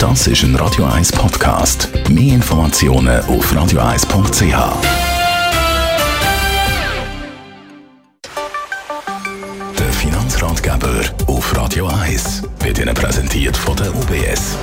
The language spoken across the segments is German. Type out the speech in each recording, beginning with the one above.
Das ist ein Radio 1 Podcast. Mehr Informationen auf radio1.ch. Der Finanzratgeber auf Radio 1 wird Ihnen präsentiert von der UBS.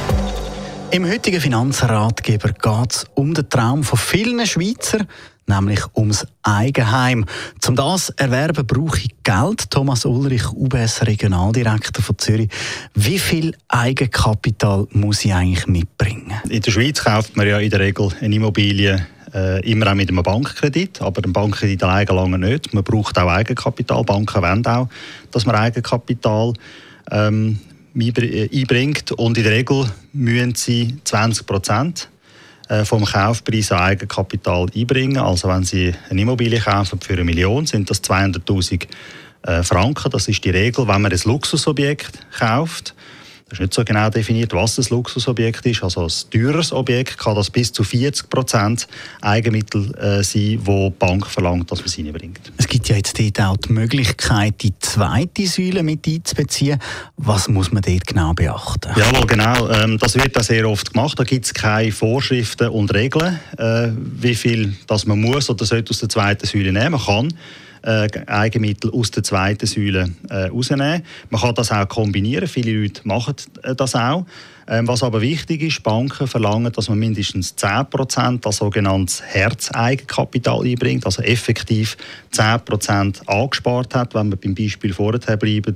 Im heutigen Finanzratgeber geht es um den Traum von vielen Schweizer, nämlich ums Eigenheim. Zum das erwerben brauche ich Geld. Thomas Ulrich, UBS Regionaldirektor von Zürich. Wie viel Eigenkapital muss ich eigentlich mitbringen? In der Schweiz kauft man ja in der Regel eine Immobilie äh, immer auch mit einem Bankkredit, aber ein Bankkredit alleine lange nicht. Man braucht auch Eigenkapital. Banken wollen auch, dass man Eigenkapital ähm, äh, einbringt und in der Regel müssen sie 20 Prozent vom Kaufpreis an Eigenkapital einbringen. Also wenn Sie eine Immobilie kaufen für eine Million, sind das 200'000 äh, Franken. Das ist die Regel, wenn man ein Luxusobjekt kauft. Es ist nicht so genau definiert, was das Luxusobjekt ist. Also ein teures Objekt kann das bis zu 40 Prozent Eigenmittel äh, sein, wo die Bank verlangt, dass man sie reinbringt. Es gibt ja jetzt dort auch die Möglichkeit, die zweite Säule mit einzubeziehen. Was muss man dort genau beachten? Ja, genau. Ähm, das wird auch sehr oft gemacht. Da gibt es keine Vorschriften und Regeln, äh, wie viel das man muss oder sollte aus der zweiten Säule nehmen. Man kann äh, Eigenmittel aus der zweiten Säule äh. Man kann das auch kombinieren. Viele Leute machen äh, das auch. Ähm, was aber wichtig ist, Banken verlangen, dass man mindestens 10% als sogenanntes Herzeigenkapital einbringt, also effektiv 10% angespart hat, wenn wir beim Beispiel vorher bleiben,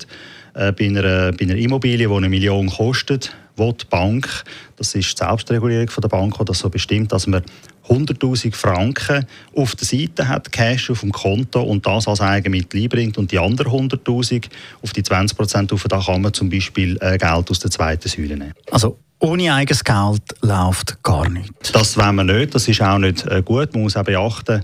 äh, bei, einer, bei einer Immobilie, die eine Million kostet, wo die Bank, das ist die Selbstregulierung von der Bank, die das so bestimmt, dass man 100.000 Franken auf der Seite hat, Cash auf dem Konto und das als Eigenmittel einbringt und die anderen 100.000 auf die 20 Prozent da kann man zum Beispiel äh, Geld aus der zweiten Säule nehmen. Also ohne eigenes Geld läuft gar nichts? Das wollen wir nicht, das ist auch nicht äh, gut. Man muss auch beachten,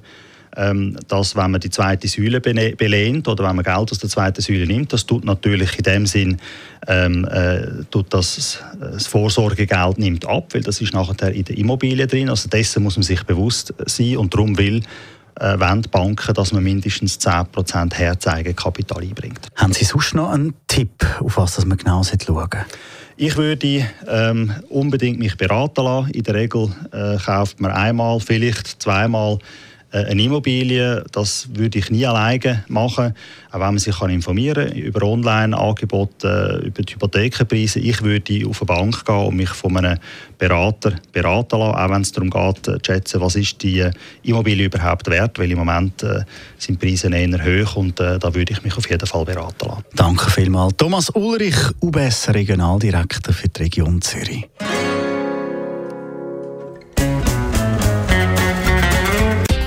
dass wenn man die zweite Säule belehnt oder wenn man Geld aus der zweiten Säule nimmt, das tut natürlich in dem Sinn ähm, äh, tut das, das Vorsorgegeld nimmt ab, weil das ist nachher in der Immobilie drin. Also dessen muss man sich bewusst sein und darum will äh, wollen die Banken, dass man mindestens 10% Herzeigenkapital einbringt. Haben Sie sonst noch einen Tipp, auf was man genau schauen sollte? Ich würde ähm, unbedingt mich beraten lassen. In der Regel äh, kauft man einmal, vielleicht zweimal äh, eine Immobilie, das würde ich nie alleine machen, auch wenn man sich kann informieren über Online-Angebote, äh, über die Hypothekenpreise. Ich würde auf eine Bank gehen und mich von einem Berater beraten lassen, auch wenn es darum geht, äh, zu schätzen, was ist die Immobilie überhaupt wert, weil im Moment äh, sind die Preise eher hoch und äh, da würde ich mich auf jeden Fall beraten lassen. Danke vielmals. Thomas Ulrich, UBS Regionaldirektor für die Region Zürich.